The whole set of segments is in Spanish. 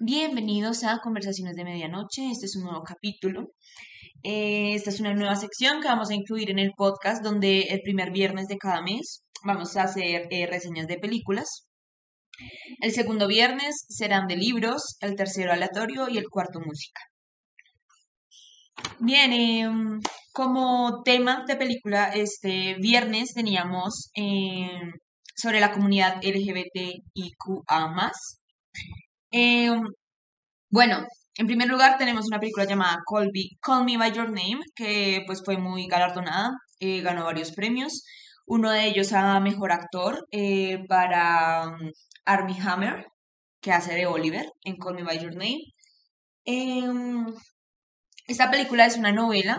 Bienvenidos a Conversaciones de Medianoche. Este es un nuevo capítulo. Eh, esta es una nueva sección que vamos a incluir en el podcast donde el primer viernes de cada mes vamos a hacer eh, reseñas de películas. El segundo viernes serán de libros, el tercero aleatorio y el cuarto música. Bien, em, como tema de película, este viernes teníamos em, sobre la comunidad LGBTIQA. Em, bueno, en primer lugar tenemos una película llamada Call, Call Me By Your Name, que pues fue muy galardonada, eh, ganó varios premios. Uno de ellos a Mejor Actor eh, para um, Armie Hammer, que hace de Oliver en Call Me By Your Name. Em, esta película es una novela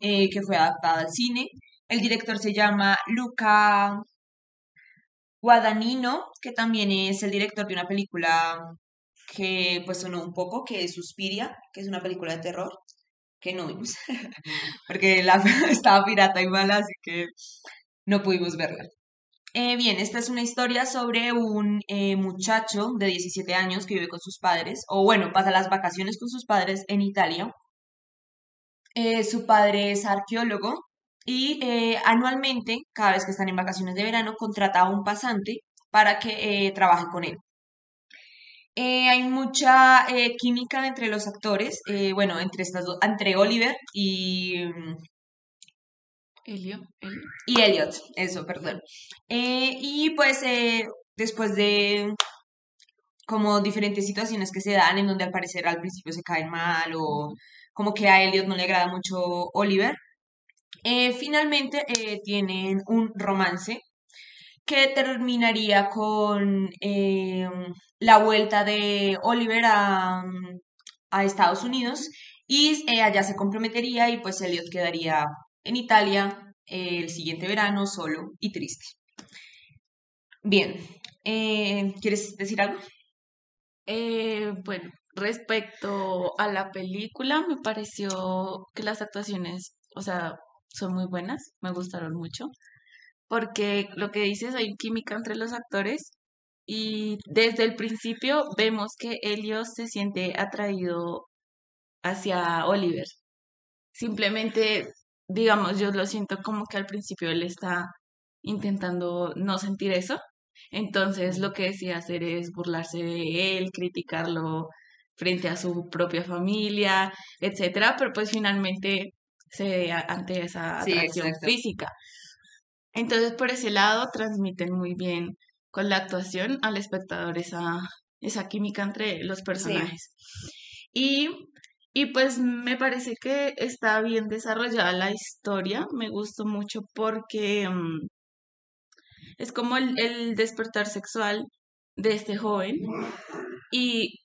eh, que fue adaptada al cine. El director se llama Luca Guadagnino, que también es el director de una película que pues sonó un poco, que es Suspiria, que es una película de terror, que no vimos, porque la estaba pirata y mala, así que no pudimos verla. Eh, bien, esta es una historia sobre un eh, muchacho de 17 años que vive con sus padres, o bueno, pasa las vacaciones con sus padres en Italia. Eh, su padre es arqueólogo y anualmente, cada vez que están en vacaciones de verano, contrata a un pasante para que trabaje con él. Eh, hay mucha eh, química entre los actores, eh, bueno, entre estas dos, entre Oliver y mm, Elliot. Y Elliot, eso, perdón. y pues después de como diferentes situaciones que se dan en donde al parecer al principio se caen mal o como que a Elliot no le agrada mucho Oliver, finalmente tienen un romance que terminaría con eh, la vuelta de Oliver a, Estados Unidos y eh, allá se comprometería y pues Elliot quedaría en Italia eh, el siguiente verano solo y triste. Bien, ¿quieres decir algo? bueno, respecto a la película, me pareció que las actuaciones, o sea, son muy buenas, me gustaron mucho porque lo que dices, hay química entre los actores y desde el principio vemos que Elliot se siente atraído hacia Oliver. Simplemente, digamos, yo lo siento como que al principio él está intentando no sentir eso. Entonces lo que decía hacer es burlarse de él, criticarlo frente a su propia familia, etcétera, pero pues finalmente se ve ante esa atracción física. Entonces, por ese lado, transmiten muy bien con la actuación al espectador esa, esa química entre los personajes. Y, y pues me parece que está bien desarrollada la historia, me gustó mucho porque mm, es como el, el, despertar sexual de este joven y,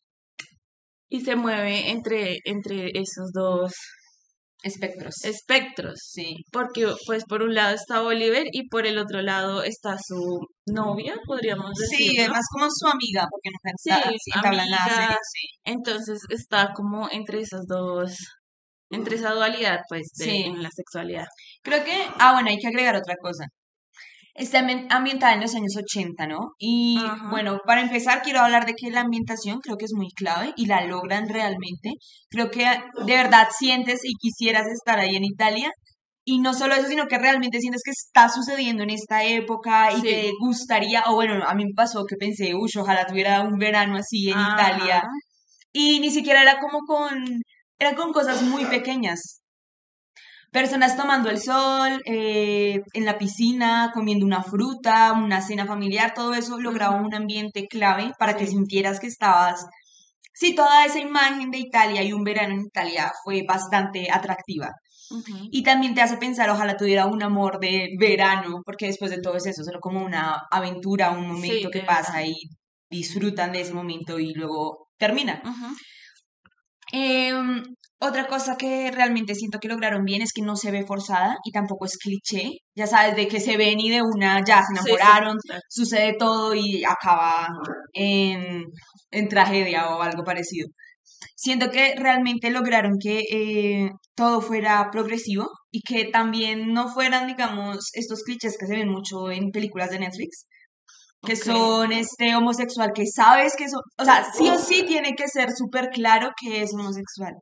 y se mueve entre, entre esos dos Espectros. Espectros, sí. Porque, pues, por un lado está Oliver y por el otro lado está su novia, podríamos decir. Sí, además como su amiga, porque no sí, sí. Sí. Entonces está como entre esas dos, entre esa dualidad, pues, de, en la sexualidad. Creo que, ah, bueno, hay que agregar otra cosa está ambientada en los años 80, ¿no? Y bueno, para empezar quiero hablar de que la ambientación creo que es muy clave y la logran realmente. Creo que de verdad sientes y quisieras estar ahí en Italia. Y no solo eso, sino que realmente sientes que está sucediendo en esta época y te gustaría, o bueno, a mí me pasó que pensé, uy, ojalá tuviera un verano así en Italia. Y ni siquiera era como con, era con cosas muy pequeñas personas tomando el sol, eh, en la piscina, comiendo una fruta, una cena familiar, todo eso lograba un ambiente clave para que sintieras que estabas... Sí, toda esa imagen de Italia y un verano en Italia fue bastante atractiva. Y también te hace pensar, ojalá tuviera un amor de verano, porque después de todo es eso, solo como una aventura, un momento que pasa y disfrutan de ese momento y luego termina. Em, otra cosa que realmente siento que lograron bien es que no se ve forzada y tampoco es cliché. Ya sabes, de que se ven y de una ya se enamoraron, sucede todo y acaba en, tragedia o algo parecido. Siento que realmente lograron que eh, todo fuera progresivo y que también no fueran, digamos, estos clichés que se ven mucho en películas de Netflix, que son este homosexual, que sabes que son, o sea, sí o sí tiene que ser súper claro que es homosexual.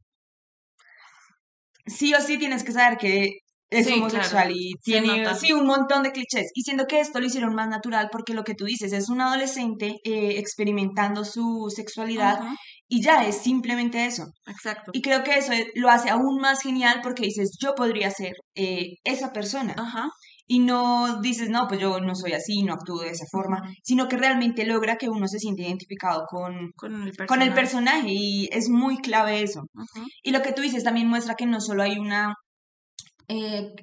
Sí o sí tienes que saber que es homosexual y tiene sí, un montón de clichés. Y siendo que esto lo hicieron más natural porque lo que tú dices es un adolescente eh, experimentando su sexualidad y ya es simplemente eso. Exacto. Y creo que eso lo hace aún más genial porque dices, yo podría ser eh, esa persona. Ajá. Y no dices, no, pues yo no soy así, no actúo de esa forma, sino que realmente logra que uno se siente identificado con, con, el, personaje. con el personaje y es muy clave eso. Y lo que tú dices también muestra que no solo hay una eh,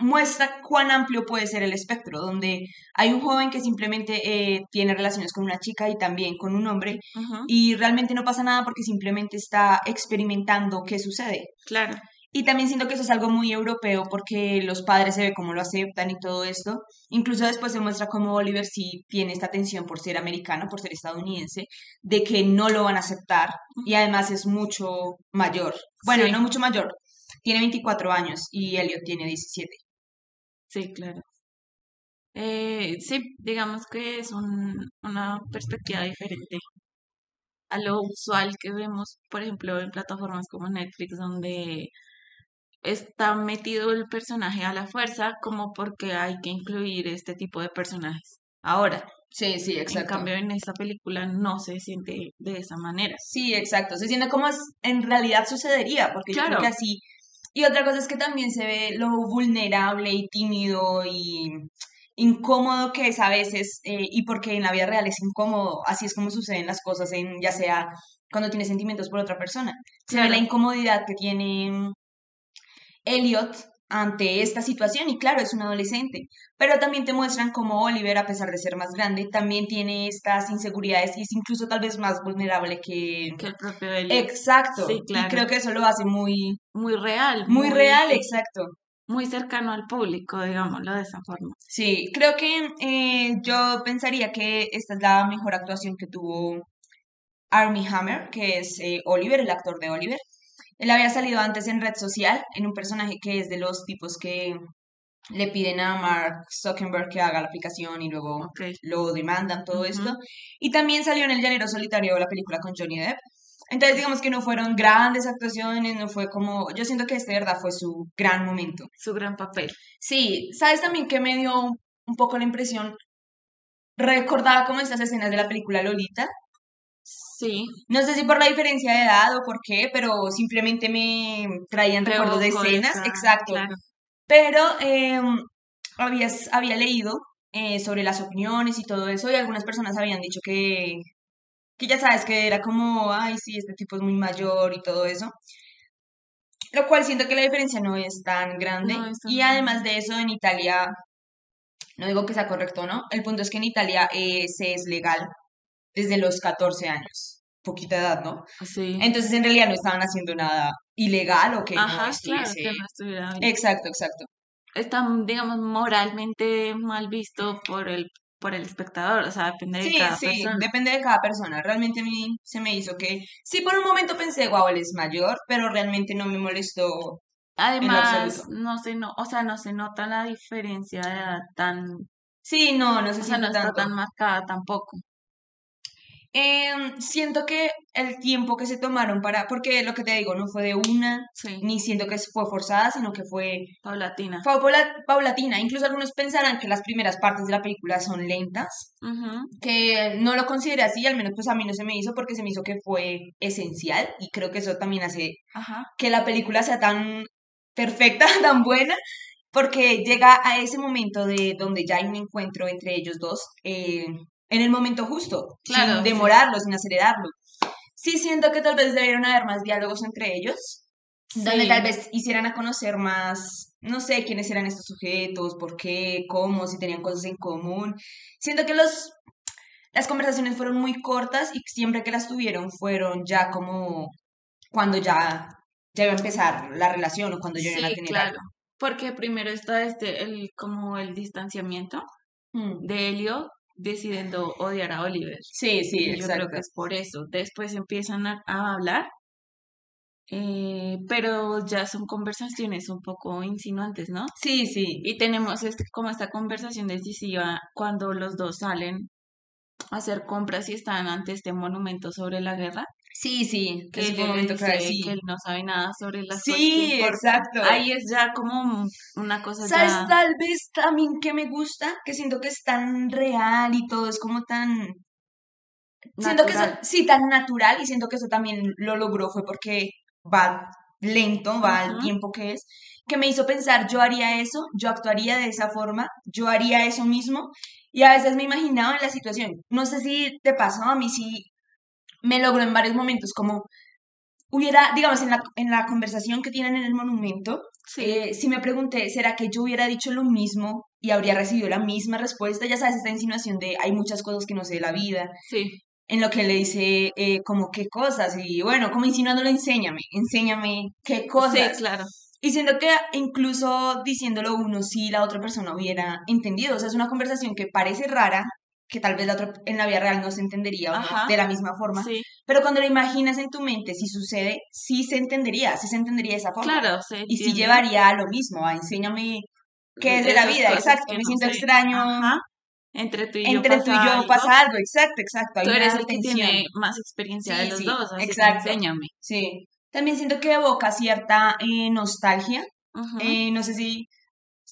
muestra cuán amplio puede ser el espectro, donde hay un joven que simplemente eh, tiene relaciones con una chica y también con un hombre y realmente no pasa nada porque simplemente está experimentando qué sucede. Claro. Y también siento que eso es algo muy europeo porque los padres se ve cómo lo aceptan y todo esto. Incluso después se muestra cómo Oliver sí tiene esta tensión por ser americano, por ser estadounidense, de que no lo van a aceptar y además es mucho mayor. Bueno, no mucho mayor, tiene 24 años y Elliot tiene 17. Sí, claro. Eh, sí, digamos que es un, una perspectiva diferente a lo usual que vemos, por ejemplo, en plataformas como Netflix, donde está metido el personaje a la fuerza como porque hay que incluir este tipo de personajes. Ahora, Sí, sí, exacto. En cambio, en esta película no se siente de esa manera. Sí, exacto. Se siente como en realidad sucedería, porque yo creo que así y otra cosa es que también se ve lo vulnerable y tímido y incómodo que es a veces, eh, y porque en la vida real es incómodo, así es como suceden las cosas, en, ya sea cuando tiene sentimientos por otra persona. Se ve la incomodidad que tiene Elliot ante esta situación y claro, es un adolescente, pero también te muestran cómo Oliver, a pesar de ser más grande, también tiene estas inseguridades y es incluso tal vez más vulnerable que, el propio Elliot. Exacto, y creo que eso lo hace muy... Muy real. Muy, real, exacto. Muy cercano al público, digámoslo de esa forma. Sí, creo que eh, yo pensaría que esta es la mejor actuación que tuvo Army Hammer, que es eh, Oliver, el actor de Oliver. Él había salido antes en red social, en un personaje que es de los tipos que le piden a Mark Zuckerberg que haga la aplicación y luego lo demandan, todo esto. Y también salió en El Llanero Solitario la película con Johnny Depp. Entonces, digamos que no fueron grandes actuaciones, no fue como. Yo siento que este, de verdad, fue su gran momento. Su gran papel. Sí, ¿sabes también que me dio un poco la impresión? Recordaba como estas escenas de la película Lolita, Sí. No sé si por la diferencia de edad o por qué, pero simplemente me traían recuerdos de escenas. Exacto. Pero eh, había leído eh, sobre las opiniones y todo eso, y algunas personas habían dicho que, que ya sabes que era como, ay, sí, este tipo es muy mayor y todo eso. Lo cual siento que la diferencia no es tan grande. y además de eso, en Italia, no digo que sea correcto, ¿no? El punto es que en Italia eh, se es legal desde los 14 años. Poquita edad, ¿no? Sí. Entonces, en realidad no estaban haciendo nada ilegal o que Ajá, no claro, que no estuviera Exacto, exacto. Está, digamos, moralmente mal visto por el por el espectador, o sea, depende de cada sí, persona. depende de cada persona. Realmente a mí se me hizo que, sí, por un momento pensé, wow, él es mayor, pero realmente no me molestó. Además, no se no, o sea, no se nota la diferencia de edad tan, sí, no, no se o sea, no está tan marcada tampoco. Em, siento que el tiempo que se tomaron para, porque lo que te digo, no fue de una, ni siento que fue forzada, sino que fue paulatina. Fue paulatina. Incluso algunos pensarán que las primeras partes de la película son lentas, que no lo consideré así, al menos pues a mí no se me hizo porque se me hizo que fue esencial y creo que eso también hace que la película sea tan perfecta, tan buena, porque llega a ese momento de donde ya hay un encuentro entre ellos dos. Eh, en el momento justo, sin demorarlo, sin acelerarlo. Sí siento que tal vez debieron haber más diálogos entre ellos, donde tal vez hicieran a conocer más, no sé, quiénes eran estos sujetos, por qué, cómo, si tenían cosas en común. Siento que los, las conversaciones fueron muy cortas y siempre que las tuvieron fueron ya como cuando ya, ya iba a empezar la relación o cuando ya iban a tener claro. Porque primero está este, el, como el distanciamiento mm. de Helio decidiendo odiar a Oliver. Sí, sí, exacto. Yo creo que es por eso. Después empiezan a, hablar, eh, pero ya son conversaciones un poco insinuantes, ¿no? Sí, sí. Y tenemos este, como esta conversación decisiva cuando los dos salen hacer compras y están ante este monumento sobre la guerra. Sí, sí, que, él, momento que, él no sabe nada sobre las Sí, exacto. Ahí es ya como una cosa ¿Sabes tal vez también que me gusta? Que siento que es tan real y todo es como tan... Siento que sí, tan natural y siento que eso también lo logró fue porque va lento, va al tiempo que es, que me hizo pensar, yo haría eso, yo actuaría de esa forma, yo haría eso mismo y a veces me imaginaba en la situación. No sé si te pasó, a mí sí me logró en varios momentos, como hubiera, digamos, en la, en la conversación que tienen en el monumento, sí. Eh, si me pregunté, ¿será que yo hubiera dicho lo mismo y habría recibido la misma respuesta? Ya sabes, esta insinuación de hay muchas cosas que no sé de la vida. Sí. En lo que le dice, eh, como qué cosas, y bueno, como insinuándolo, enséñame, enséñame qué cosas. Sí, claro. Y siento que incluso diciéndolo uno, si la otra persona hubiera entendido, o sea, es una conversación que parece rara, que tal vez la otra en la vida real no se entendería de la misma forma. Pero cuando lo imaginas en tu mente, si sucede, sí se entendería, sí se entendería de esa forma. Claro, Y sí llevaría a lo mismo, a enséñame qué es de la vida, exacto, me siento extraño. Entre tú y yo, Entre pasa, tú y yo algo. pasa algo, exacto, exacto. tú eres el que tiene más experiencia de los dos, así exacto. enséñame. Sí. También siento que evoca cierta eh, nostalgia. Eh, no sé si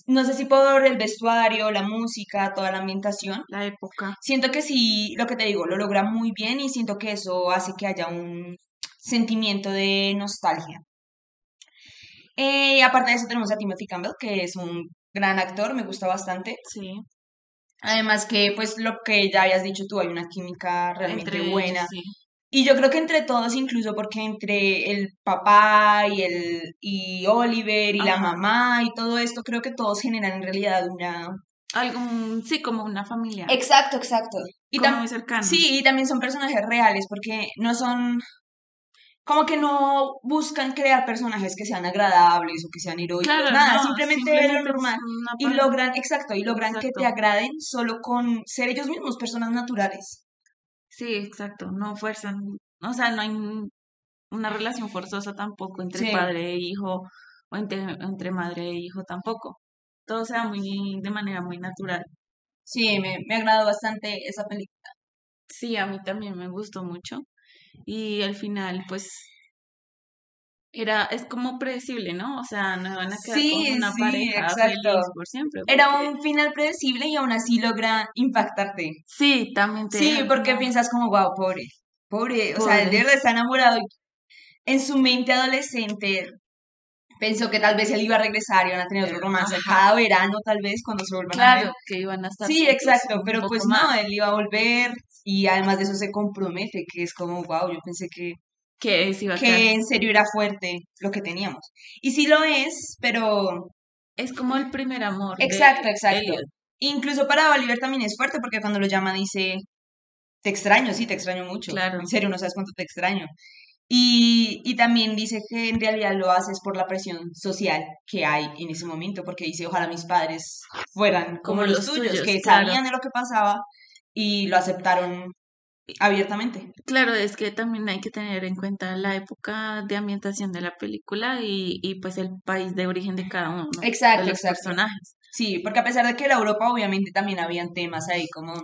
no sé si por el vestuario, la música, toda la ambientación. La época. Siento que sí, lo que te digo, lo logra muy bien y siento que eso hace que haya un sentimiento de nostalgia. Eh, aparte de eso tenemos a Timothy Campbell, que es un gran actor, me gusta bastante. Sí. Además que, pues, lo que ya habías dicho tú, hay una química realmente buena. sí. Y yo creo que entre todos, incluso porque entre el papá y el y Oliver y la mamá y todo esto, creo que todos generan en realidad una algún sí como una familia. Exacto, exacto. Y como muy cercano. Sí, y también son personajes reales porque no son como que no buscan crear personajes que sean agradables o que sean heroicos, nada, simplemente, lo normal. Y logran, exacto, y logran que te agraden solo con ser ellos mismos, personas naturales. Sí, exacto, no fuerzan, o sea, no hay una relación forzosa tampoco entre padre e hijo o entre, entre madre e hijo tampoco. Todo sea muy de manera muy natural. Sí, me, me agradó bastante esa película. Sí, a mí también me gustó mucho. Y al final, pues, era, es como predecible, ¿no? O sea, no van a quedar con una pareja feliz por siempre. Era un final predecible y aún así logra impactarte. Sí, también te Sí, porque piensas como, wow, pobre, pobre, o sea, el de verdad está enamorado. En su mente adolescente pensó que tal vez él iba a regresar y iban a tener otro romance cada verano, tal vez, cuando se vuelvan a ver. que iban a estar Sí, exacto, pero pues no, él iba a volver y además de eso se compromete, que es como, wow, yo pensé que que, en serio era fuerte lo que teníamos. Y sí lo es, pero... Es como el primer amor. Exacto, exacto. Incluso para Oliver también es fuerte porque cuando lo llama dice, te extraño, sí, te extraño mucho. Claro. En serio, no sabes cuánto te extraño. Y, y, también dice que en realidad lo haces por la presión social que hay en ese momento, porque dice, ojalá mis padres fueran como, los, tuyos, que sabían de lo que pasaba y lo aceptaron abiertamente. Claro, es que también hay que tener en cuenta la época de ambientación de la película y, y pues el país de origen de cada uno exacto, de los personajes. Sí, porque a pesar de que era Europa, obviamente también habían temas ahí como...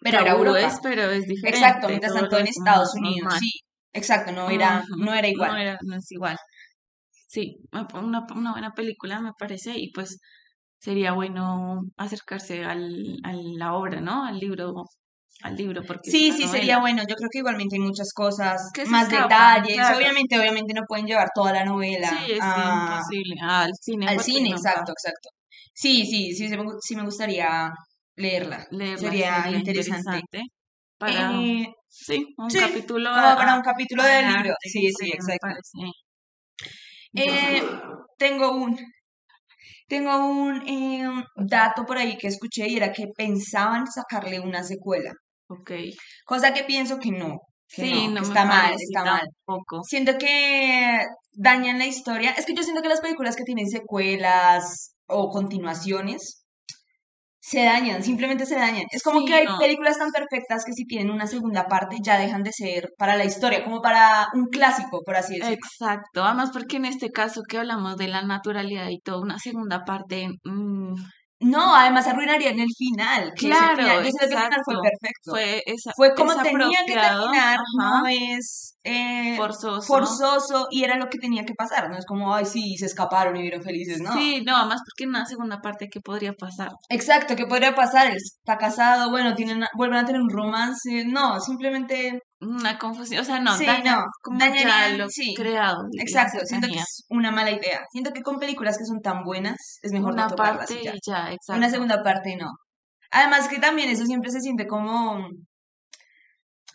Pero era Europa. Es, pero es diferente. Exacto, mientras tanto en Estados Unidos, sí. Exacto, no era, no era igual. No, era, no es igual. Sí, una, una buena película me parece y pues sería bueno acercarse al, a la obra, ¿no? Al libro al libro porque sí sí sería bueno. Yo creo que igualmente hay muchas cosas más detalles. obviamente obviamente no pueden llevar toda la novela sí es imposible. Al cine al cine exacto exacto. Sí sí sí sí me gustaría leerla, sería, interesante, para eh, sí un capítulo para un capítulo del libro. sí sí exacto. eh, tengo un tengo un eh, dato por ahí que escuché y era que pensaban sacarle una secuela. Ok. Cosa que pienso que no. sí, no, está mal, está mal. Siento que dañan la historia. Es que yo siento que las películas que tienen secuelas o continuaciones se dañan, simplemente se dañan. Es como que hay películas tan perfectas que si tienen una segunda parte ya dejan de ser para la historia, como para un clásico, por así decirlo. Exacto, además porque en este caso que hablamos de la naturalidad y todo, una segunda parte... Mm, No, además arruinaría en el final. claro, final, yo que el final fue perfecto. Fue, fue como tenía que terminar, no es eh, forzoso. forzoso y era lo que tenía que pasar. No es como, ay, sí, se escaparon y vivieron felices, ¿no? Sí, no, además porque en la segunda parte, ¿qué podría pasar? Exacto, ¿qué podría pasar? Él está casado, bueno, tienen, vuelven a tener un romance. No, simplemente una confusión, o sea, no, sí, no, como ya lo creado. Exacto, siento que es una mala idea. Siento que con películas que son tan buenas es mejor una parte ya. ya, exacto. Una segunda parte no. Además que también eso siempre se siente como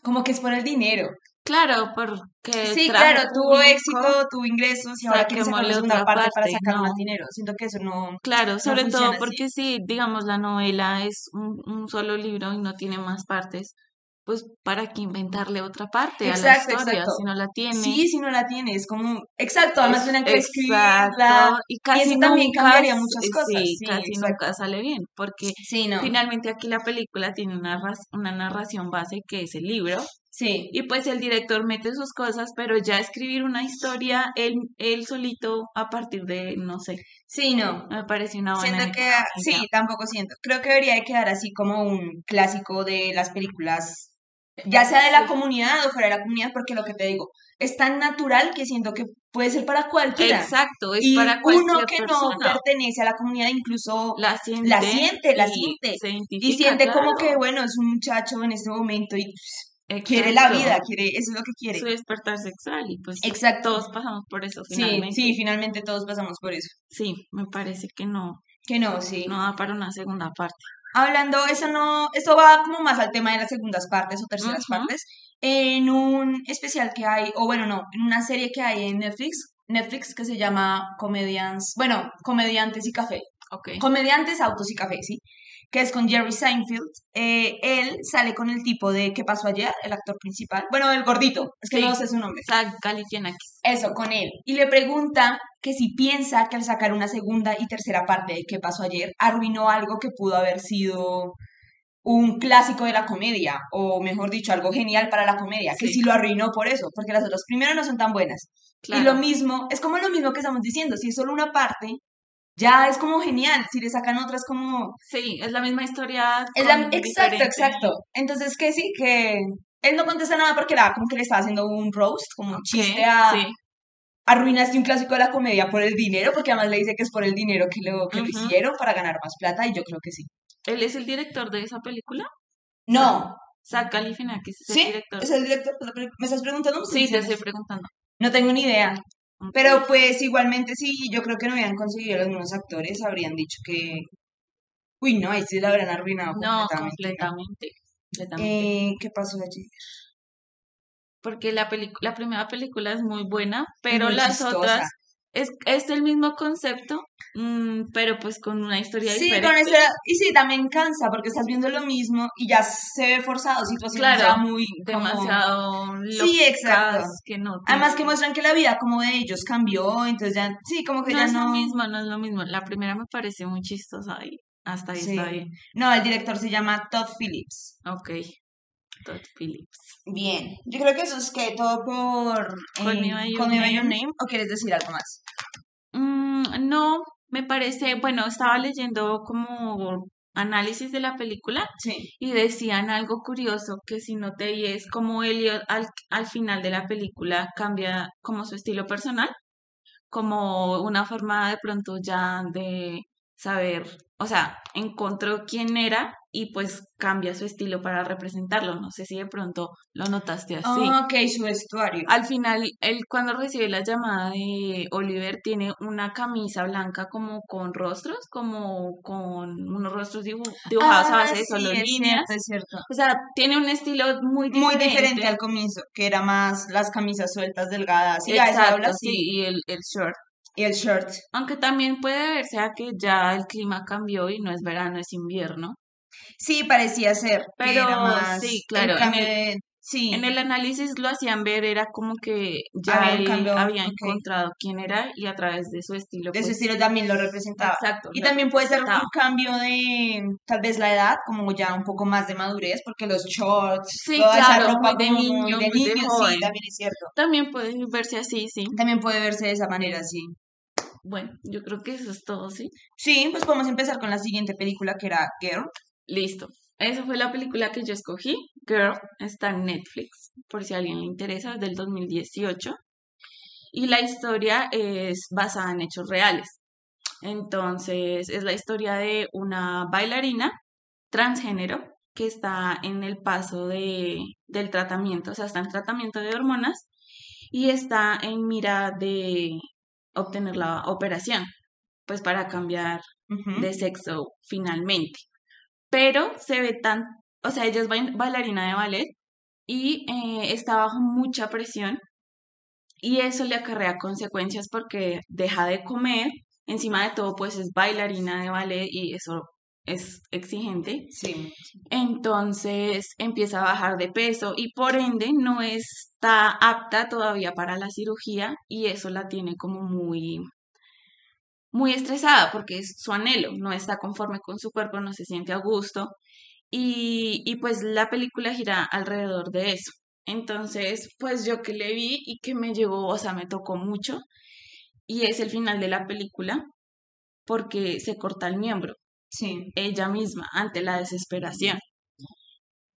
como que es por el dinero. Claro, porque Sí, claro, tuvo éxito, tuvo ingresos y ahora quiere sacar la segunda parte, para sacar más dinero. Siento que eso no Claro, sobre todo porque si, digamos, la novela es un, un solo libro y no tiene más partes, pues para que inventarle otra parte a la historia si no la tiene. Sí, si no la tiene, es como, exacto, además tienen que escribirla y casi eso también cambiaría muchas cosas. Sí, casi nunca sale bien, porque finalmente aquí la película tiene una, una narración base que es el libro. Sí. Y pues el director mete sus cosas, pero ya escribir una historia él, él solito a partir de, no sé. Sí, no. Me parece una buena Siento que, sí, tampoco siento. Creo que debería de quedar así como un clásico de las películas ya sea de la comunidad o fuera de la comunidad, porque lo que te digo, es tan natural que siento que puede ser para cualquiera. Exacto, es para cualquier uno que no pertenece a la comunidad incluso la siente, la siente, la siente. y siente como que, bueno, es un muchacho en este momento y quiere la vida, quiere, eso es lo que quiere. Su despertar sexual y pues Exacto. todos pasamos por eso finalmente. Sí, sí, finalmente todos pasamos por eso. Sí, me parece que no. Que no, sí. No da para una segunda parte hablando, eso no, eso va como más al tema de las segundas partes o terceras partes, en un especial que hay, o bueno, no, en una serie que hay en Netflix, Netflix que se llama Comedians, bueno, Comediantes y Café. Okay. Comediantes, Autos y Café, ¿sí? Que es con Jerry Seinfeld. Eh, él sale con el tipo de ¿Qué pasó ayer? El actor principal. Bueno, el gordito, es que no sé su nombre. Zach Eso, con él. Y le pregunta que si piensa que al sacar una segunda y tercera parte de ¿Qué pasó ayer? arruinó algo que pudo haber sido un clásico de la comedia, o mejor dicho, algo genial para la comedia, que sí lo arruinó por eso, porque las otras primeras no son tan buenas. Y lo mismo, es como lo mismo que estamos diciendo, si es solo una parte, ya es como genial. Si le sacan otras como... Sí, es la misma historia. Es Exacto, exacto. Entonces, que sí, que él no contesta nada porque era como que le estaba haciendo un roast, como un chiste a... Arruinaste un clásico de la comedia por el dinero, porque además le dice que es por el dinero que lo, que lo hicieron para ganar más plata, y yo creo que sí. ¿Él es el director de esa película? No. Zach Galifianakis es el director. ¿Es el director? ¿Me estás preguntando? Sí, te estoy preguntando. No tengo ni idea. Pero pues igualmente sí, yo creo que no habían conseguido los mismos actores, habrían dicho que... Uy, no, ahí sí la habrán arruinado no, completamente. Eh, ¿Qué pasó allí? Porque la, la primera película es muy buena, pero las otras es, es el mismo concepto, mm, pero pues con una historia sí, diferente. Con esa, y sí, también cansa porque estás viendo lo mismo y ya se ve forzado, situaciones claro, ya muy... Demasiado Sí, exacto. Que no, Además que muestran que la vida como de ellos cambió, entonces ya, sí, como que no ya es no... lo mismo, no es lo mismo. La primera me parece muy chistosa y hasta ahí está bien. No, el director se llama Todd Phillips. Ok. Todd Phillips. Bien, yo creo que eso es que todo por con eh, con name. ¿O quieres decir algo más? Mm, no, me parece, bueno, estaba leyendo como análisis de la película y decían algo curioso que si no te y es como Elliot al, al final de la película cambia como su estilo personal, como una forma de pronto ya de saber, o sea, encontró quién era y pues cambia su estilo para representarlo. No sé si de pronto lo notaste así. Ah, ok, su vestuario. Al final, él cuando recibe la llamada de Oliver tiene una camisa blanca como con rostros, como con unos rostros dibujados a base de ah, solo líneas. es cierto. O sea, tiene un estilo muy diferente. Muy diferente al comienzo, que era más las camisas sueltas, delgadas. Y Exacto, sí, y el, el short. Y el short. Aunque también puede verse a que ya el clima cambió y no es verano, es invierno. Sí, parecía ser. Pero más sí, claro. En el, sí. en el análisis lo hacían ver, era como que ya había, encontrado quién era y a través de su estilo. De su pues estilo también lo representaba. Exacto. Y también puede ser un cambio de tal vez la edad, como ya un poco más de madurez, porque los shorts, toda esa ropa de niño, de niños, sí, también es cierto. También puede verse así, sí. También puede verse de esa manera, sí. Bueno, yo creo que eso es todo, ¿sí? Sí, pues podemos empezar con la siguiente película que era Girl. Listo. Esa fue la película que yo escogí. Girl está en Netflix, por si a alguien le interesa, es del 2018. Y la historia es basada en hechos reales. Entonces, es la historia de una bailarina transgénero que está en el paso de, del tratamiento, o sea, está en tratamiento de hormonas y está en mira de obtener la operación, pues para cambiar de sexo finalmente. Pero se ve tan, o sea, ella es bailarina de ballet y eh, está bajo mucha presión y eso le acarrea consecuencias porque deja de comer, encima de todo pues es bailarina de ballet y eso es exigente. Sí. Entonces empieza a bajar de peso y por ende no está apta todavía para la cirugía y eso la tiene como muy muy estresada porque es su anhelo, no está conforme con su cuerpo, no se siente a gusto y, y pues la película gira alrededor de eso. Entonces, pues yo que le vi y que me llevó, o sea, me tocó mucho y es el final de la película porque se corta el miembro Sí. Ella misma, ante la desesperación.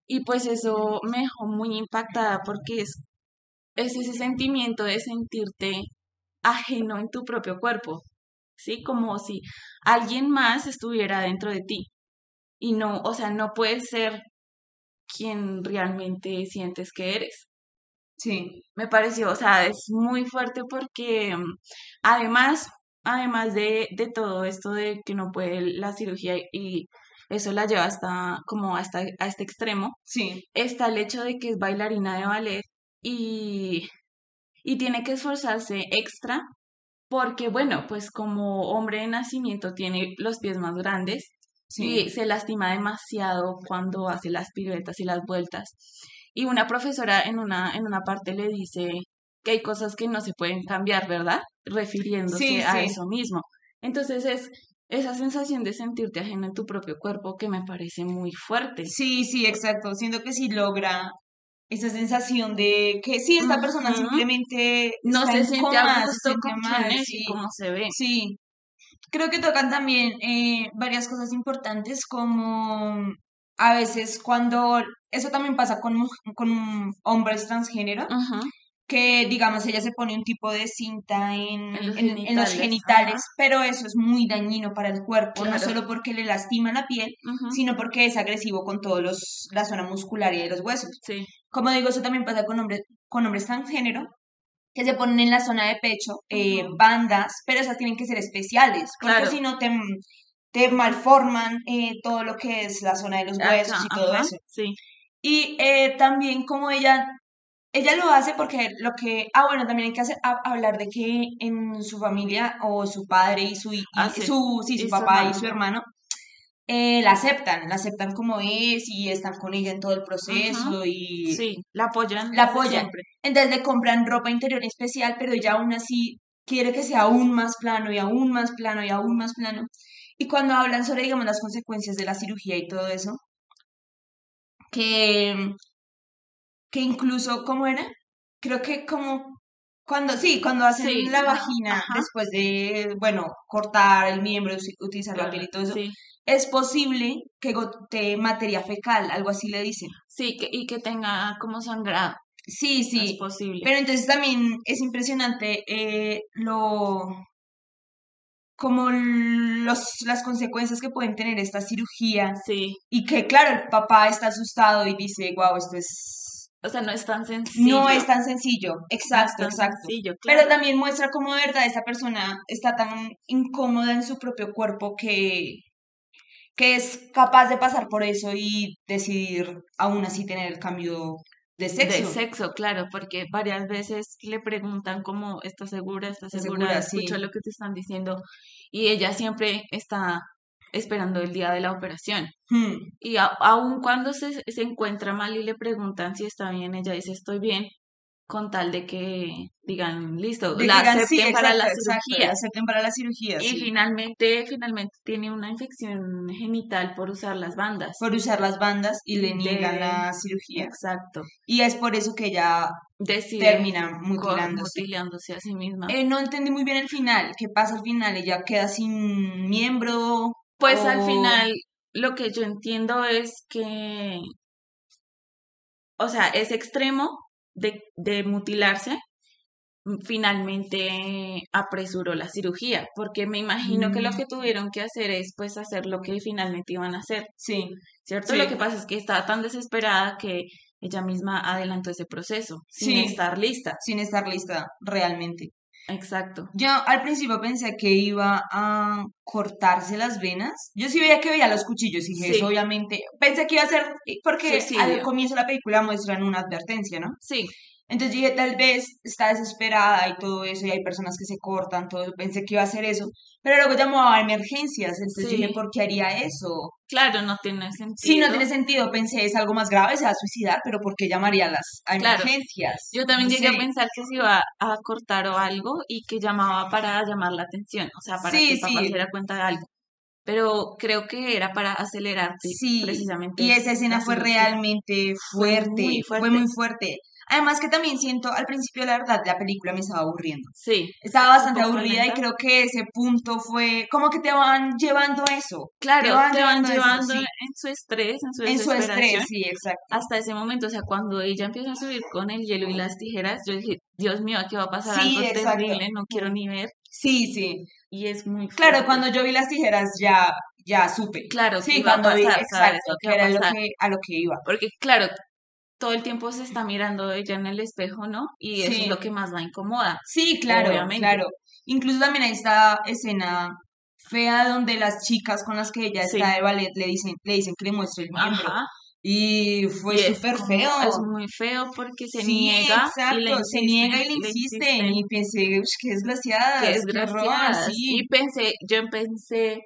Y pues eso me dejó muy impactada porque es, es ese sentimiento de sentirte ajeno en tu propio cuerpo, ¿sí? Como si alguien más estuviera dentro de ti. Y no, o sea, no puedes ser quien realmente sientes que eres. Sí. Me pareció, o sea, es muy fuerte porque mm, además además de, de todo esto de que no puede la cirugía y eso la lleva hasta como hasta a este extremo, sí. está el hecho de que es bailarina de ballet y, y tiene que esforzarse extra porque, bueno, pues como hombre de nacimiento tiene los pies más grandes y se lastima demasiado cuando hace las piruetas y las vueltas. Y una profesora en una, en una parte le dice que hay cosas que no se pueden cambiar, ¿verdad? refiriéndose a eso mismo. Entonces es esa sensación de sentirte ajeno en tu propio cuerpo que me parece muy fuerte. Sí, sí, exacto. Siento que si logra esa sensación de que sí, esta persona simplemente no se siente a gusto con como se ve. Sí. Creo que tocan también eh, varias cosas importantes como a veces cuando eso también pasa con, con hombres transgénero, que, digamos, ella se pone un tipo de cinta en, los genitales, pero eso es muy dañino para el cuerpo, no solo porque le lastima la piel, sino porque es agresivo con todos los, la zona muscular y de los huesos. Como digo, eso también pasa con hombres, con hombres transgénero, que se ponen en la zona de pecho eh, bandas, pero esas tienen que ser especiales, porque si no te, te malforman eh, todo lo que es la zona de los huesos y todo eso. Y eh, también como ella ella lo hace porque lo que, ah, bueno, también hay que hacer, hablar de que en su familia o su padre y su, y, ah, su, sí, su papá y su hermano eh, la aceptan, la aceptan como es y están con ella en todo el proceso y... Sí, la apoyan. La apoyan. Entonces le compran ropa interior especial, pero ella aún así quiere que sea aún más plano y aún más plano y aún más plano. Y cuando hablan sobre, digamos, las consecuencias de la cirugía y todo eso, que que incluso, ¿cómo era? Creo que como cuando, sí, cuando hacen la vagina, después de, bueno, cortar el miembro, utilizar la piel y todo eso, es posible que gote materia fecal, algo así le dicen. Sí, que, y que tenga como sangrado. Sí, sí. Es posible. Pero entonces también es impresionante eh, lo como los, las consecuencias que pueden tener esta cirugía. Sí. Y que, claro, el papá está asustado y dice, wow, esto es o sea, no es tan sencillo. No es tan sencillo, exacto, exacto. Pero también muestra cómo de verdad esa persona está tan incómoda en su propio cuerpo que, que es capaz de pasar por eso y decidir aún así tener el cambio de sexo. De sexo, claro, porque varias veces le preguntan cómo ¿estás segura? ¿Estás segura? Escucho lo que te están diciendo y ella siempre está esperando el día de la operación. Hmm. Y aun cuando se, se, encuentra mal y le preguntan si está bien, ella dice estoy bien, con tal de que digan, listo, la acepten para la cirugía. acepten para la cirugía. Y finalmente, finalmente tiene una infección genital por usar las bandas. Por usar las bandas y le niegan la cirugía. Exacto. Y es por eso que ella Decide termina mutilándose. mutilándose a sí misma. Eh, no entendí muy bien el final. ¿Qué pasa al final? ¿Ella queda sin miembro? Pues al final lo que yo entiendo es que, o sea, es extremo de, de mutilarse, finalmente apresuró la cirugía, porque me imagino que lo mm. que tuvieron que hacer es pues hacer lo que finalmente iban a hacer. Sí. ¿Cierto? Lo que pasa es que estaba tan desesperada que ella misma adelantó ese proceso, sin estar lista. Sin estar lista, realmente. Exacto. Yo al principio pensé que iba a cortarse las venas. Yo sí veía que veía los cuchillos y eso obviamente pensé que iba a ser porque al comienzo de la película muestran una advertencia, ¿no? Sí. Entonces dije, tal vez está desesperada y todo eso, y hay personas que se cortan, todo pensé que iba a hacer eso, pero luego llamó a emergencias, entonces dije, ¿por qué haría eso? Claro, no tiene sentido. Sí, no tiene sentido, pensé, es algo más grave, se va a suicidar, pero ¿por qué llamaría a las emergencias? Yo también llegué a pensar que se iba a cortar o algo y que llamaba para llamar la atención, o sea, para que el papá se diera cuenta de algo pero creo que era para acelerar sí, precisamente. Y esa escena fue realmente fuerte, fue muy fuerte. Además que también siento, al principio la verdad, la película me estaba aburriendo. Sí. Estaba bastante aburrida y creo que ese punto fue como que te van llevando eso. Claro, te van, llevando, en su estrés, en su En su estrés, sí, exacto. Hasta ese momento, o sea, cuando ella empieza a subir con el hielo y las tijeras, yo dije, Dios mío, aquí va a pasar algo terrible, no quiero ni ver. Sí, sí. Y es muy Claro, cuando yo vi las tijeras ya ya supe. Claro, sí, cuando vi, exacto, que era lo que, a lo que iba. Porque, claro, todo el tiempo se está mirando ella en el espejo, ¿no? Y eso es lo que más la incomoda. Sí, claro, claro. Incluso también hay esta escena fea donde las chicas con las que ella está de ballet le dicen, le dicen que le muestre el miembro. Y fue súper feo. Es muy feo porque se niega. Exacto, y le se niega y le insiste. Y pensé, qué desgraciada. Qué desgraciada. Sí. Y pensé, yo pensé,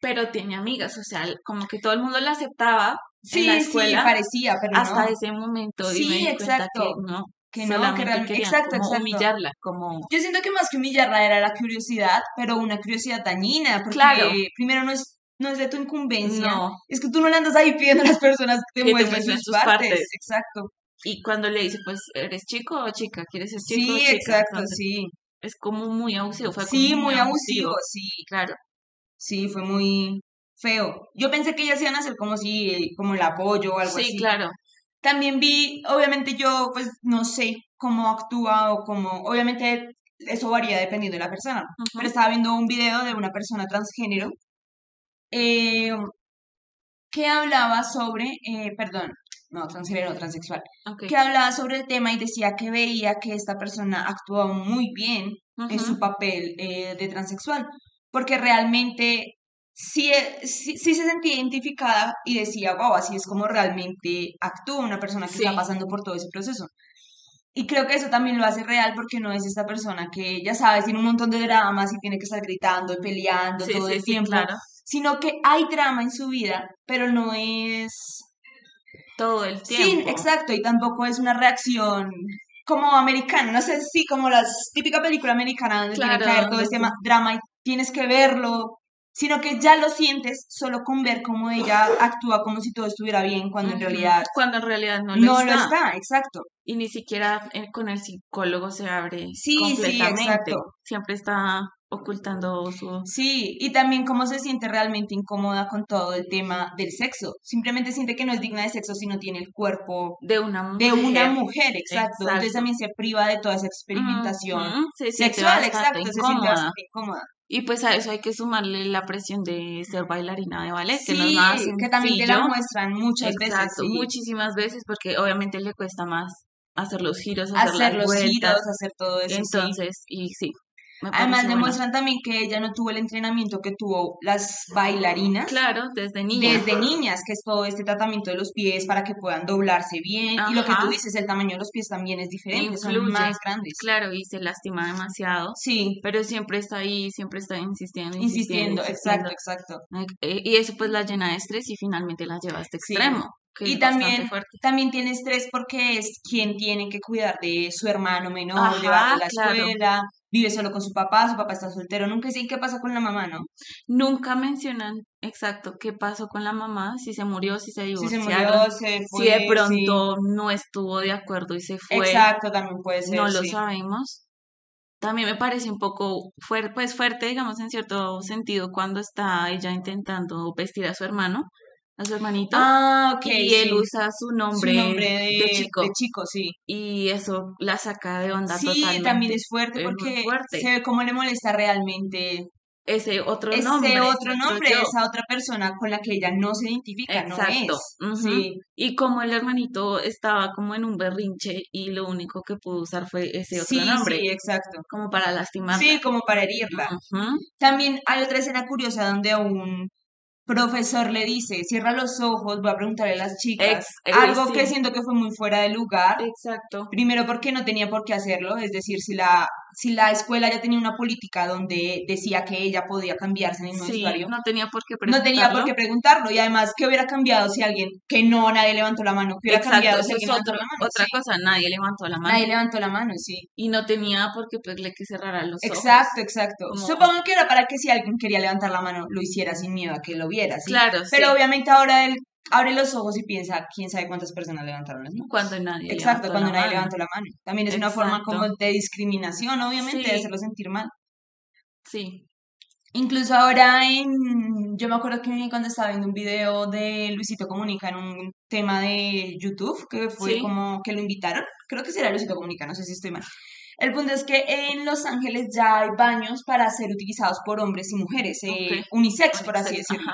pero tiene amigas, o sea, como que todo el mundo la aceptaba, sí, la escuela. Sí, parecía, pero hasta ese momento. Sí, exacto. Que no, que no, que realmente, exacto, como humillarla, como... Yo siento que más que humillarla era la curiosidad, pero una curiosidad dañina, porque claro. primero no es, no es de tu incumbencia, no. es que tú no le andas ahí pidiendo a las personas que te muestren sus, partes. exacto. Y cuando le dice, pues, ¿eres chico o chica? ¿Quieres ser chico sí, o chica? exacto, sí. Es como muy abusivo, fue Sí, muy, abusivo, sí. Claro. Sí, fue muy, feo. Yo pensé que ellas iban a ser como si, como el apoyo o algo así. Sí, claro. También vi, obviamente yo, pues no sé cómo actúa o cómo, obviamente eso varía dependiendo de la persona, pero estaba viendo un video de una persona transgénero eh, que hablaba sobre, eh, perdón, no, transgénero, transexual, que hablaba sobre el tema y decía que veía que esta persona actuaba muy bien en su papel eh, de transexual, porque realmente sí, sí, se sentía identificada y decía, wow, así es como realmente actúa una persona que está pasando por todo ese proceso. Y creo que eso también lo hace real porque no es esta persona que, ya sabes, tiene un montón de dramas y tiene que estar gritando y peleando todo el tiempo, sino que hay drama en su vida, pero no es... Todo el tiempo. Sí, exacto, y tampoco es una reacción como americana, no sé, sí, como la típica película americana donde tiene que haber todo este drama y tienes que verlo sino que ya lo sientes solo con ver cómo ella actúa como si todo estuviera bien cuando en realidad cuando en realidad no lo no está. lo está. exacto. Y ni siquiera eh, con el psicólogo se abre sí completamente. sí exacto. Siempre está ocultando su sí y también cómo se siente realmente incómoda con todo el tema del sexo. Simplemente siente que no es digna de sexo si no tiene el cuerpo de una mujer de una mujer. exacto, entonces también se priva de toda esa experimentación sexual exacto se siente bastante incómoda y pues a eso hay que sumarle la presión de ser bailarina de ballet, que no es nada que también te la muestran muchas veces. muchísimas veces, porque obviamente le cuesta más hacer los giros, hacer, los giros, hacer todo eso. Entonces, y sí, Además demuestran también que ella no tuvo el entrenamiento que tuvo las bailarinas. Claro, desde niñas. Desde niñas, que es todo este tratamiento de los pies para que puedan doblarse bien. Y lo que tú dices, el tamaño de los pies también es diferente, son más grandes. Claro, y se lastima demasiado. Sí. Pero siempre está ahí, siempre está insistiendo, insistiendo. exacto, exacto. Eh, y eso pues la llena de estrés y finalmente la lleva a este extremo. Y también, también tiene estrés porque es quien tiene que cuidar de su hermano menor, llevarlo a la escuela, vive solo con su papá, su papá está soltero, nunca sé qué pasa con la mamá, ¿no? Nunca mencionan exacto qué pasó con la mamá, si se murió, si se divorciaron, si, de pronto no estuvo de acuerdo y se fue. Exacto, también puede ser. No lo sabemos. También me parece un poco fuerte, pues fuerte, digamos, en cierto sentido, cuando está ella intentando vestir a su hermano, a su hermanito. Ah, ok. Y él usa su nombre, de, chico. De chico, sí. Y eso la saca de onda sí, también es fuerte porque se ve cómo le molesta realmente ese otro nombre. Ese otro nombre, esa otra persona con la que ella no se identifica, Exacto. no es. sí. Y como el hermanito estaba como en un berrinche y lo único que pudo usar fue ese otro nombre. Sí, exacto. Como para lastimarla. Sí, como para herirla. También hay otra escena curiosa donde un profesor le dice, cierra los ojos, voy a preguntarle a las chicas. Eh, algo que siento que fue muy fuera de lugar. Exacto. Primero porque no tenía por qué hacerlo, es decir, si la, si la escuela ya tenía una política donde decía que ella podía cambiarse en el sí, no tenía por qué preguntarlo. No tenía por qué preguntarlo y además, ¿qué hubiera cambiado si alguien, que no, nadie levantó la mano, ¿qué hubiera cambiado si alguien levantó la mano? Otra cosa, nadie levantó la mano. Nadie levantó la mano, sí. Y no tenía por qué pedirle que cerrara los ojos. Exacto, exacto. Supongo que era para que si alguien quería levantar la mano, lo hiciera sin miedo a que lo viera, ¿sí? Claro, pero obviamente ahora él abre los ojos y piensa, quién sabe cuántas personas levantaron las manos. Cuando nadie. Exacto, cuando nadie levantó la mano. También es una forma como de discriminación, obviamente, de hacerlo sentir mal. Sí. Incluso ahora en, yo me acuerdo que cuando estaba viendo un video de Luisito Comunica en un tema de YouTube, que fue como que lo invitaron, creo que será Luisito Comunica, no sé si estoy mal, el punto es que en Los Ángeles ya hay baños para ser utilizados por hombres y mujeres, eh, unisex, por así decirlo,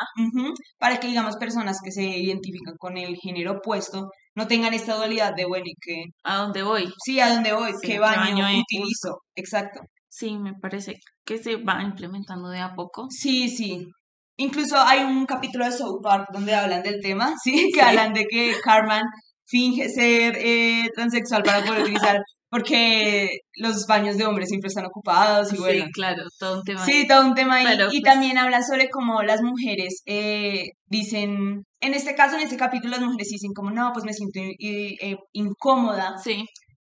para que, digamos, personas que se identifican con el género opuesto no tengan esta dualidad de, bueno, y que... ¿A dónde voy? Sí, ¿a dónde voy? ¿Qué baño, utilizo? Exacto. Sí, me parece que se va implementando de a poco. Sí, sí. Incluso hay un capítulo de South Park donde hablan del tema, ¿sí? Que hablan de que Carmen finge ser eh, transexual para poder utilizar porque los baños de hombres siempre están ocupados y bueno. Sí, claro, todo un tema. Sí, todo un tema ahí. y pues también habla sobre cómo las mujeres eh, dicen, en este caso, en este capítulo, las mujeres dicen como, no, pues me siento eh, incómoda sí.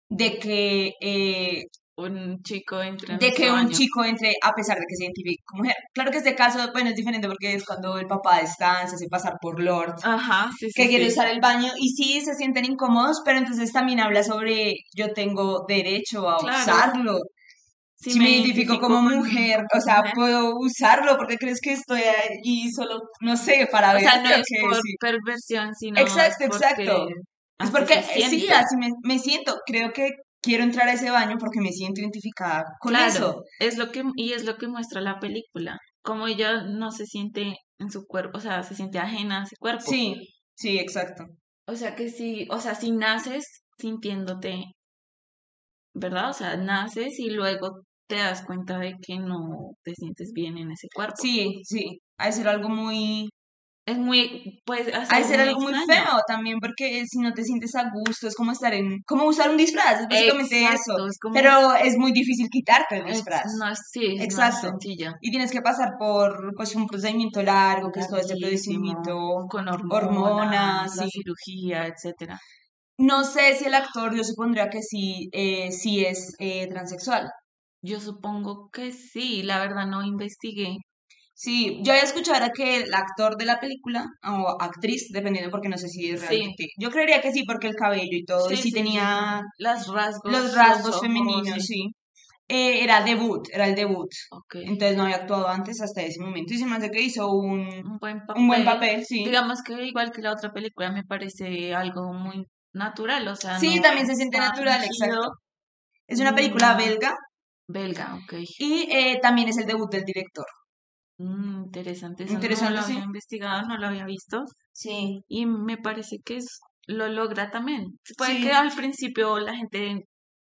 de que eh, un chico entre de que un chico entre a pesar de que se identifique como mujer claro que este caso bueno es diferente porque es cuando el papá está se hace pasar por Lord Ajá, sí, que quiere usar el baño y sí se sienten incómodos pero entonces también habla sobre yo tengo derecho a usarlo si, me, identifico, como, mujer, o sea, puedo usarlo porque crees que estoy ahí solo, no sé, para ver. O sea, no es por perversión, sino. Exacto, exacto. Es porque, sí, así me, me, siento. Creo que quiero entrar a ese baño porque me siento identificada con eso. Es lo que, y es lo que muestra la película, como ella no se siente en su cuerpo, o sea, se siente ajena a ese cuerpo. Sí, sí, exacto. O sea que si, o sea, si naces sintiéndote, ¿verdad? O sea, naces y luego te das cuenta de que no te sientes bien en ese cuerpo. Sí, sí, ha de ser algo muy es muy, pues, hay ser algo muy feo también, porque si no te sientes a gusto, es como estar en, como usar un disfraz, es básicamente eso. Pero es muy difícil quitarte el disfraz. no, es, sí, Exacto. sencilla. Y tienes que pasar por, pues, un procedimiento largo, que es todo este procedimiento. Con hormonas, la cirugía, etcétera. No sé si el actor, yo supondría que sí, eh, sí es eh, transexual. Yo supongo que sí, la verdad no investigué. Sí, yo había escuchado que el actor de la película, o actriz, dependiendo porque no sé si es realmente. Yo creería que sí, porque el cabello y todo, y sí, tenía Las rasgos, los rasgos femeninos, sí. Eh, era debut, era el debut. Entonces no había actuado antes hasta ese momento. Y se me hace que hizo un, un, buen papel. un buen papel, sí. Digamos que igual que la otra película me parece algo muy natural, o sea. Sí, también se siente natural, exacto. Es una película belga. Belga, ok. Y eh, también es el debut del director. Mm, interesante. Eso no lo había investigado, no lo había visto. Sí. Y me parece que es, lo logra también. Puede que al principio la gente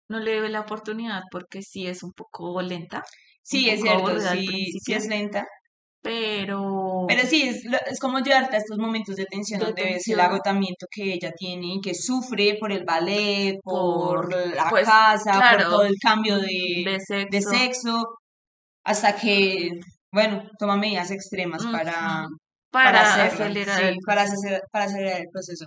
no le dé la oportunidad porque sí es un poco lenta. Sí, es cierto, sí, sí es lenta. Pero... Pero sí, es, es como llevarte a estos momentos de tensión donde ves el agotamiento que ella tiene y que sufre por el ballet, por, la pues, casa, por todo el cambio de, de sexo hasta que bueno, toma medidas extremas mm, para, para, acelerar el para, acelerar, el proceso.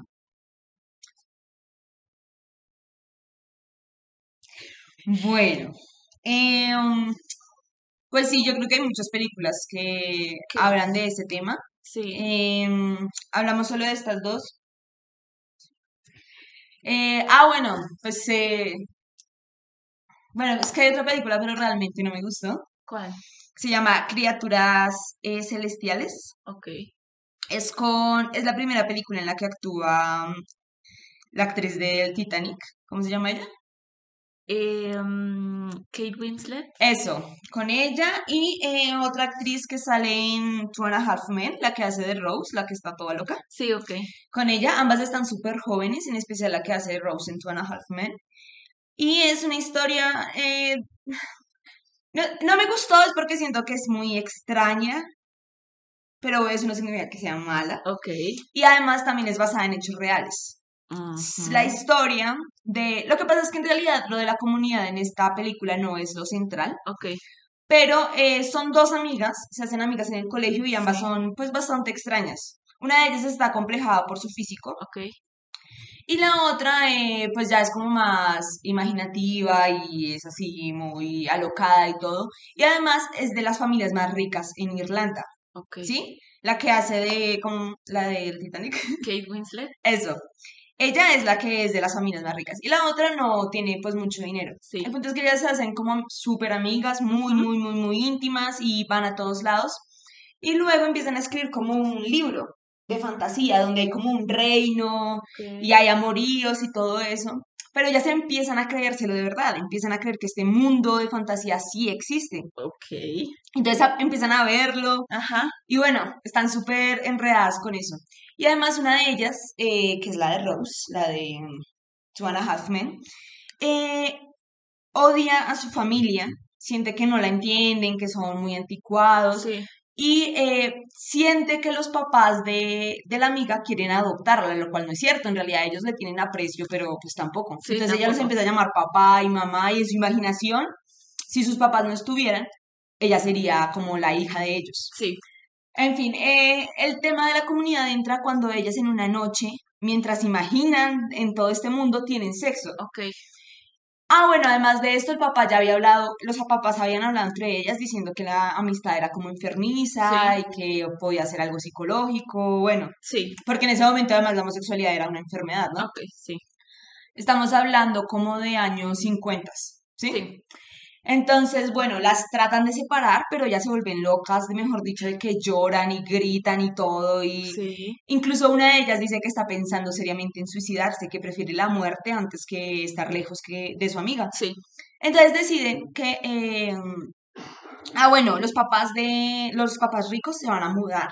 Bueno, em, pues sí, yo creo que hay muchas películas que hablan de este tema. Sí. Em, hablamos solo de estas dos. Eh, ah, bueno, pues... Eh, bueno, es que hay otra película, pero realmente no me gustó. ¿Cuál? Se llama Criaturas eh, Celestiales. Ok. Es con, es la primera película en la que actúa mm, la actriz del Titanic. ¿Cómo se llama ella? Eh, Kate Winslet. Eso, con ella y eh, otra actriz que sale en Two and a Half Men, la que hace de Rose, la que está toda loca. Sí, ok. Con ella, ambas están súper jóvenes, en especial la que hace de Rose en Two and a Half Men. Y es una historia... Eh, no, no me gustó, es porque siento que es muy extraña, pero eso no significa que sea mala. Ok. Y además también es basada en hechos reales la historia de... Lo que pasa es que en realidad lo de la comunidad en esta película no es lo central. Ok. Pero eh, son dos amigas, se hacen amigas en el colegio y ambas son pues bastante extrañas. Una de ellas está complejada por su físico. Ok. Y la otra, eh, pues ya es como más imaginativa y es así muy alocada y todo. Y además es de las familias más ricas en Irlanda. Ok. ¿Sí? La que hace de, como la del Titanic. Kate Winslet. Eso. Ella es la que es de las familias más ricas y la otra no tiene pues mucho dinero. Sí. El punto es que ellas se hacen como súper amigas, muy, muy, muy, muy íntimas y van a todos lados. Y luego empiezan a escribir como un libro de fantasía donde hay como un reino y hay amoríos y todo eso. Pero ya se empiezan a creérselo de verdad, empiezan a creer que este mundo de fantasía sí existe. Ok. Entonces empiezan a verlo. Ajá. Y bueno, están súper enredadas con eso. Y además una de ellas, eh, que es la de Rose, la de Joanna Huffman, eh, odia a su familia, siente que no la entienden, que son muy anticuados. Y eh, siente que los papás de, de, la amiga quieren adoptarla, lo cual no es cierto. En realidad ellos le tienen aprecio, pero pues tampoco. Entonces ella los empieza a llamar papá y mamá y en su imaginación, si sus papás no estuvieran, ella sería como la hija de ellos. Sí. En fin, eh, el tema de la comunidad entra cuando ellas en una noche, mientras imaginan en todo este mundo, tienen sexo. Ok. Ah, bueno, además de esto, el papá ya había hablado, los papás habían hablado entre ellas diciendo que la amistad era como enfermiza y que podía ser algo psicológico, bueno. Sí. Porque en ese momento además la homosexualidad era una enfermedad, ¿no? Ok, sí. Estamos hablando como de años 50, ¿sí? Sí. Entonces, bueno, las tratan de separar, pero ya se vuelven locas, de mejor dicho, de que lloran y gritan y todo. Y incluso una de ellas dice que está pensando seriamente en suicidarse, que prefiere la muerte antes que estar lejos que de su amiga. Sí. Entonces deciden que, em, ah, bueno, los papás de los papás ricos se van a mudar.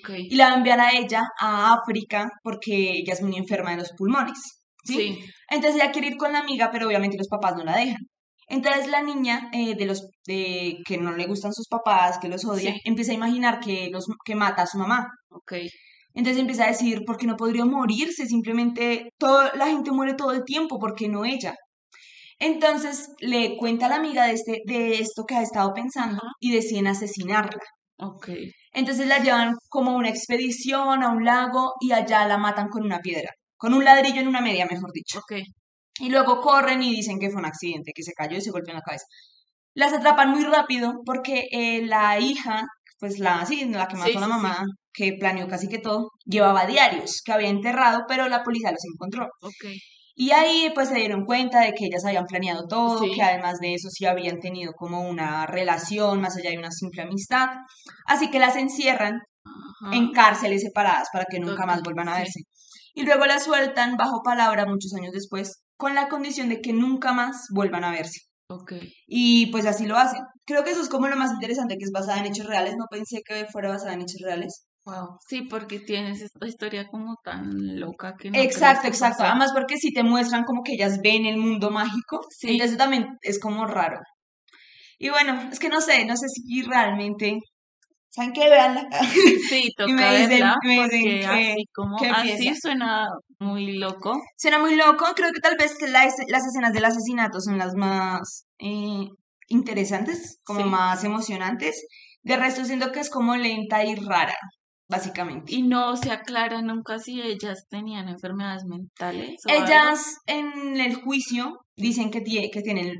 Okay. Y la van a enviar a ella a África porque ella es muy enferma de los pulmones. ¿sí? sí. Entonces ella quiere ir con la amiga, pero obviamente los papás no la dejan. Entonces la niña eh, de los de que no le gustan sus papás, que los odia, empieza a imaginar que los que mata a su mamá. Okay. Entonces empieza a decir, ¿por qué no podría morirse? Simplemente todo, la gente muere todo el tiempo, ¿por qué no ella? Entonces le cuenta a la amiga de, este, de esto que ha estado pensando y deciden asesinarla. Okay. Entonces la llevan como a una expedición a un lago y allá la matan con una piedra, con un ladrillo en una media, mejor dicho. Okay. Y luego corren y dicen que fue un accidente, que se cayó y se golpeó en la cabeza. Las atrapan muy rápido porque eh, la hija, pues la, sí, la que mató a la mamá, que planeó casi que todo, llevaba diarios que había enterrado, pero la policía los encontró. Okay. Y ahí pues se dieron cuenta de que ellas habían planeado todo, que además de eso sí habían tenido como una relación más allá de una simple amistad. Así que las encierran en cárceles separadas para que nunca más vuelvan a verse. Y luego las sueltan bajo palabra muchos años después con la condición de que nunca más vuelvan a verse. Ok. Y pues así lo hacen. Creo que eso es como lo más interesante, que es basada en hechos reales. No pensé que fuera basada en hechos reales. Wow. Sí, porque tienes esta historia como tan loca que no Exacto, exacto. Además porque si te muestran como que ellas ven el mundo mágico, sí. entonces también es como raro. Y bueno, es que no sé, no sé si realmente ¿Saben qué? Veanla. Sí, toca verla, porque así como así suena muy loco. Suena muy loco, creo que tal vez las escenas del asesinato son las más eh, interesantes, como más emocionantes. De resto siento que es como lenta y rara. Básicamente. Y no se aclara nunca si ellas tenían enfermedades mentales. ellas en el juicio dicen que, que tienen,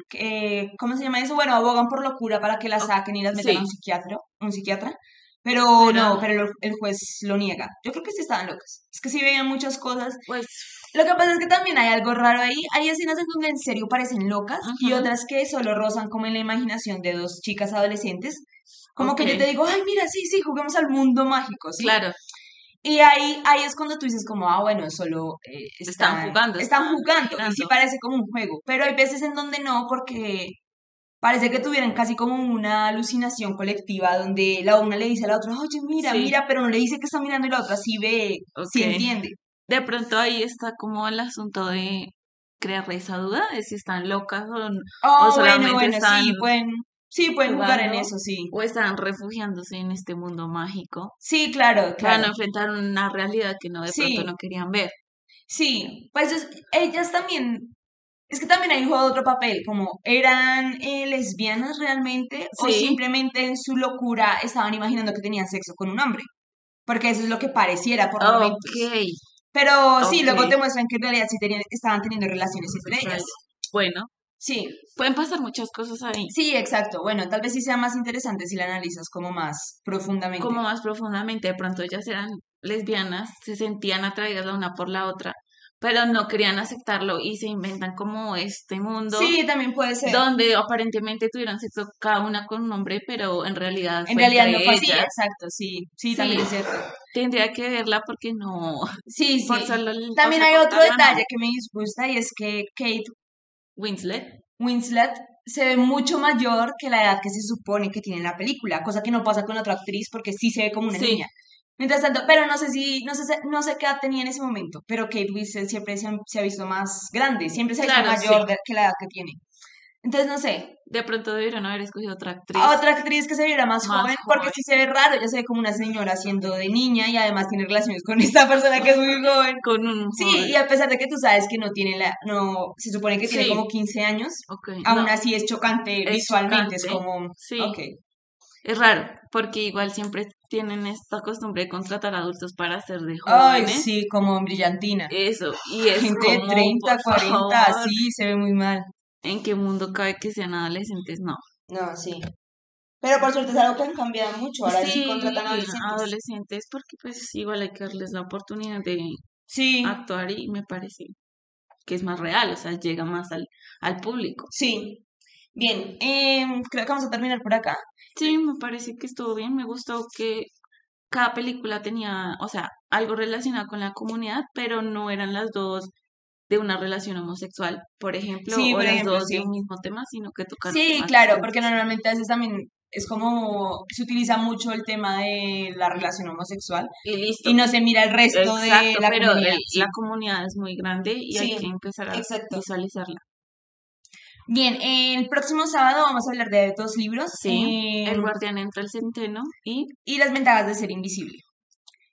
¿cómo se llama eso? Bueno, abogan por locura para que las saquen y las metan a un psiquiatra, un psiquiatra. Pero, no, pero el, juez lo niega. Yo creo que sí estaban locas. Es que sí veían muchas cosas. Pues. Lo que pasa es que también hay algo raro ahí. Hay escenas en donde en serio parecen locas y otras que solo rozan como en la imaginación de dos chicas adolescentes. Como que yo te digo, ay, mira, sí, sí, juguemos al mundo mágico, ¿sí? Claro. Y ahí, ahí es cuando tú dices como, ah, bueno, solo eh, están, jugando. Están jugando, y sí parece como un juego. Pero hay veces en donde no, porque parece que tuvieran casi como una alucinación colectiva donde la una le dice a la otra, oye, mira, mira, pero no le dice que está mirando y la otra sí ve, sí entiende. De pronto ahí está como el asunto de crear esa duda de si están locas o, oh, solamente bueno, bueno, sí, pueden, sí, pueden jugar en eso, sí. O están refugiándose en este mundo mágico. Sí, claro, claro. Van a enfrentar una realidad que no de pronto no querían ver. Sí, pues ellas también es que también ahí juega otro papel, como eran eh, lesbianas realmente o simplemente en su locura estaban imaginando que tenían sexo con un hombre. Porque eso es lo que pareciera por momentos. Pero sí, luego te muestran que en realidad sí tenían, estaban teniendo relaciones entre ellas. Bueno. Sí. Pueden pasar muchas cosas ahí. Sí, exacto. Bueno, tal vez sí sea más interesante si la analizas como más profundamente. Como más profundamente. De pronto ellas eran lesbianas, se sentían atraídas la una por la otra pero no querían aceptarlo y se inventan como este mundo. Sí, también puede ser. Donde aparentemente tuvieron sexo cada una con un hombre, pero en realidad. En realidad no fue así, exacto, sí, sí, también es cierto. Tendría que verla porque no. Sí, sí. también hay otro detalle que me disgusta y es que Kate Winslet. Winslet se ve mucho mayor que la edad que se supone que tiene en la película, cosa que no pasa con otra actriz porque sí se ve como una niña. Mientras tanto, pero no sé si, no sé, no sé qué edad tenía en ese momento, pero Kate Winslet siempre se, ha visto más grande, siempre se ha visto mayor que la edad que tiene. Entonces, no sé. De pronto debieron haber escogido otra actriz. Otra actriz que se viera más, joven, porque si se ve raro, ya se ve como una señora siendo de niña y además tiene relaciones con esta persona que es muy joven. Con un Sí, y a pesar de que tú sabes que no tiene la, no, se supone que tiene como 15 años, aún así es chocante visualmente, es como, sí. Es raro, porque igual siempre tienen esta costumbre de contratar adultos para ser de jóvenes. Ay, sí, como brillantina. Eso, y es Gente de 30, 40, sí, se ve muy mal. ¿En qué mundo cabe que sean adolescentes? No. No, sí. Pero por suerte es algo que han cambiado mucho. Ahora sí, contratan adolescentes. adolescentes. porque pues igual hay que darles la oportunidad de sí. actuar y me parece que es más real, o sea, llega más al, al público. Sí. Bien, eh, creo que vamos a terminar por acá. Sí, me parece que estuvo bien. Me gustó que cada película tenía, o sea, algo relacionado con la comunidad, pero no eran las dos de una relación homosexual, por ejemplo, o las dos de un mismo tema, sino que tocaron. Sí, claro, porque normalmente a veces también es como se utiliza mucho el tema de la relación homosexual y, listo. y no se mira el resto de la pero comunidad. la comunidad es muy grande y hay que empezar a visualizarla. Bien, el próximo sábado vamos a hablar de dos libros. Sí, El guardián entre el centeno y... Y las ventajas de ser invisible.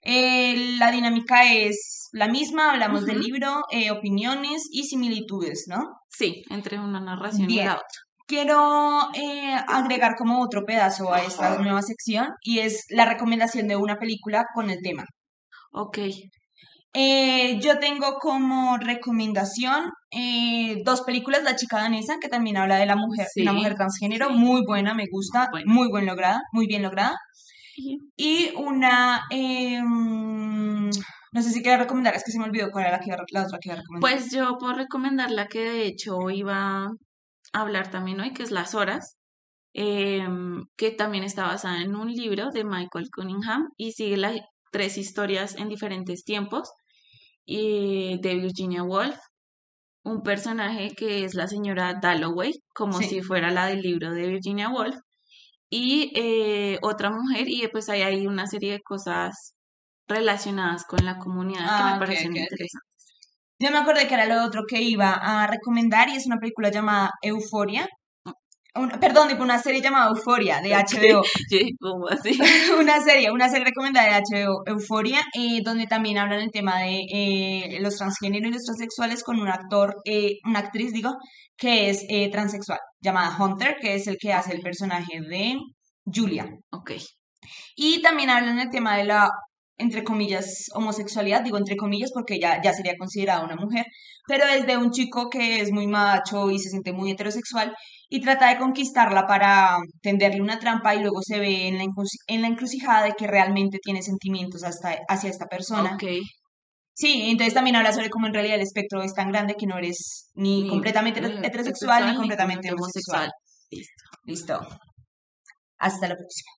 Eh, la dinámica es la misma, hablamos del libro, eh, opiniones y similitudes, ¿no? Sí, entre una narración y la otra. Quiero eh, agregar como otro pedazo a esta nueva sección y es la recomendación de una película con el tema. Ok. Eh, yo tengo como recomendación eh, dos películas, La chica danesa, que también habla de la mujer, una mujer transgénero, muy buena, me gusta, muy buen lograda, muy bien lograda. Y una, em, no sé si quiero recomendar, es que se me olvidó cuál era la, la otra que iba a recomendar. Pues yo puedo recomendar la que de hecho iba a hablar también hoy, que es Las Horas, em, que también está basada en un libro de Michael Cunningham y sigue las tres historias en diferentes tiempos y de Virginia Woolf, un personaje que es la señora Dalloway, como si fuera la del libro de Virginia Woolf, y eh, otra mujer, y pues ahí hay una serie de cosas relacionadas con la comunidad que me ah, parecen interesantes. Yo me acordé que era lo otro que iba a recomendar y es una película llamada Euforia, perdón, tipo una serie llamada Euforia de HBO. ¿Cómo así? una serie, una serie recomendada de HBO, Euforia, eh, donde también hablan el tema de eh, los transgéneros y los transexuales con un actor, eh, una actriz, digo, que es transexual, llamada Hunter, que es el que hace el personaje de Julia. Ok. Y también hablan el tema de la entre comillas, homosexualidad, digo entre comillas porque ya, ya sería considerada una mujer, pero es de un chico que es muy macho y se siente muy heterosexual y trata de conquistarla para tenderle una trampa y luego se ve en la, en la encrucijada de que realmente tiene sentimientos hasta, hacia esta persona. Okay. Sí, entonces también habla sobre cómo en realidad el espectro es tan grande que no eres ni, completamente heterosexual, ni completamente homosexual. Listo. Listo. Hasta la próxima.